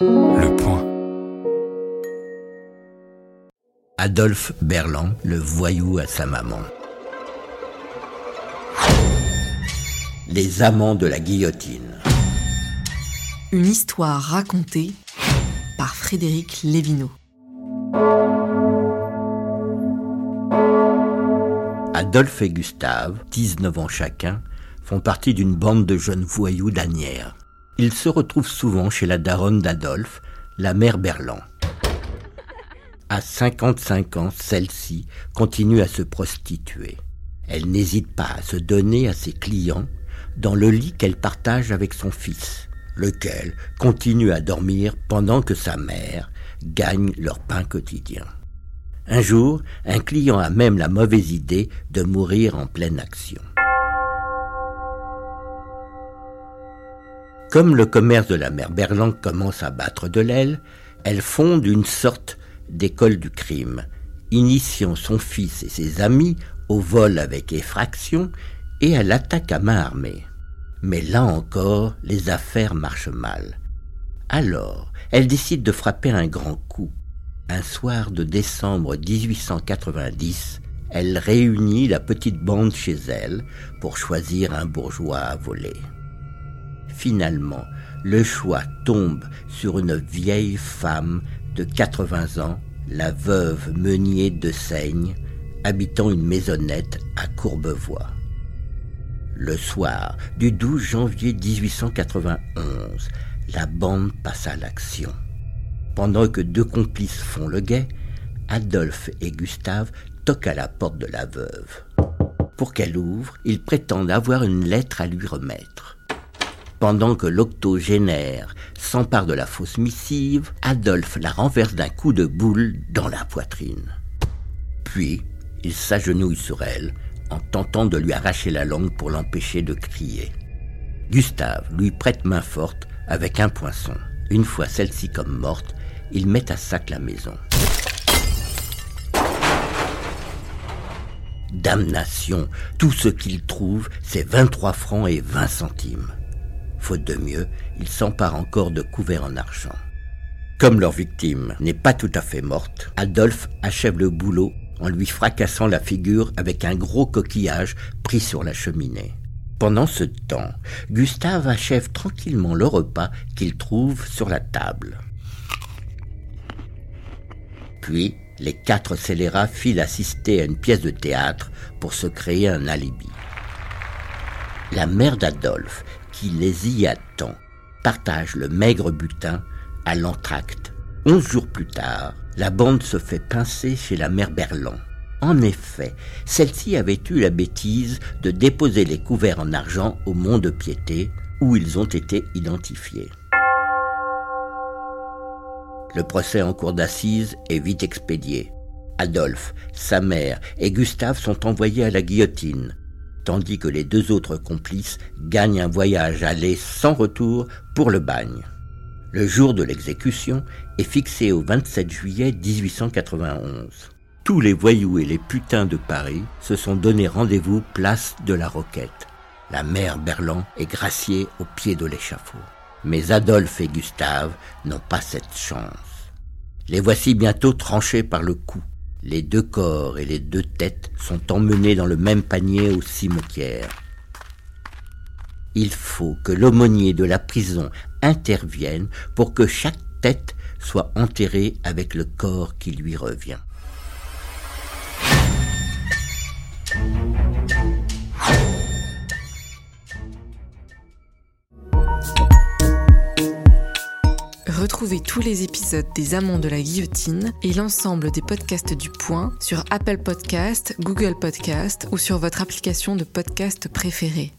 Le point. Adolphe Berland, le voyou à sa maman. Les amants de la guillotine. Une histoire racontée par Frédéric Lévineau. Adolphe et Gustave, 19 ans chacun, font partie d'une bande de jeunes voyous d'Anières. Ils se retrouvent souvent chez la daronne d'Adolphe, la mère Berland. À 55 ans, celle-ci continue à se prostituer. Elle n'hésite pas à se donner à ses clients dans le lit qu'elle partage avec son fils, lequel continue à dormir pendant que sa mère gagne leur pain quotidien. Un jour, un client a même la mauvaise idée de mourir en pleine action. Comme le commerce de la mère Berland commence à battre de l'aile, elle fonde une sorte d'école du crime, initiant son fils et ses amis au vol avec effraction et à l'attaque à main armée. Mais là encore, les affaires marchent mal. Alors, elle décide de frapper un grand coup. Un soir de décembre 1890, elle réunit la petite bande chez elle pour choisir un bourgeois à voler. Finalement, le choix tombe sur une vieille femme de 80 ans, la veuve Meunier de Seigne, habitant une maisonnette à Courbevoie. Le soir du 12 janvier 1891, la bande passe à l'action. Pendant que deux complices font le guet, Adolphe et Gustave toquent à la porte de la veuve. Pour qu'elle ouvre, ils prétendent avoir une lettre à lui remettre. Pendant que l'octogénaire s'empare de la fausse missive, Adolphe la renverse d'un coup de boule dans la poitrine. Puis, il s'agenouille sur elle en tentant de lui arracher la langue pour l'empêcher de crier. Gustave lui prête main forte avec un poinçon. Une fois celle-ci comme morte, il met à sac la maison. Damnation, tout ce qu'il trouve, c'est 23 francs et 20 centimes. Faute de mieux, il s'empare encore de couverts en argent. Comme leur victime n'est pas tout à fait morte, Adolphe achève le boulot en lui fracassant la figure avec un gros coquillage pris sur la cheminée. Pendant ce temps, Gustave achève tranquillement le repas qu'il trouve sur la table. Puis, les quatre scélérats filent assister à une pièce de théâtre pour se créer un alibi. La mère d'Adolphe, qui les y attend, partage le maigre butin à l'entracte. Onze jours plus tard, la bande se fait pincer chez la mère Berland. En effet, celle-ci avait eu la bêtise de déposer les couverts en argent au mont de piété, où ils ont été identifiés. Le procès en cour d'assises est vite expédié. Adolphe, sa mère et Gustave sont envoyés à la guillotine, tandis que les deux autres complices gagnent un voyage aller sans retour pour le bagne. Le jour de l'exécution est fixé au 27 juillet 1891. Tous les voyous et les putains de Paris se sont donné rendez-vous place de la Roquette. La mère Berland est graciée au pied de l'échafaud. Mais Adolphe et Gustave n'ont pas cette chance. Les voici bientôt tranchés par le cou. Les deux corps et les deux têtes sont emmenés dans le même panier au cimetière. Il faut que l'aumônier de la prison intervienne pour que chaque tête soit enterrée avec le corps qui lui revient. Retrouvez tous les épisodes des Amants de la Guillotine et l'ensemble des podcasts du Point sur Apple Podcast, Google Podcast ou sur votre application de podcast préférée.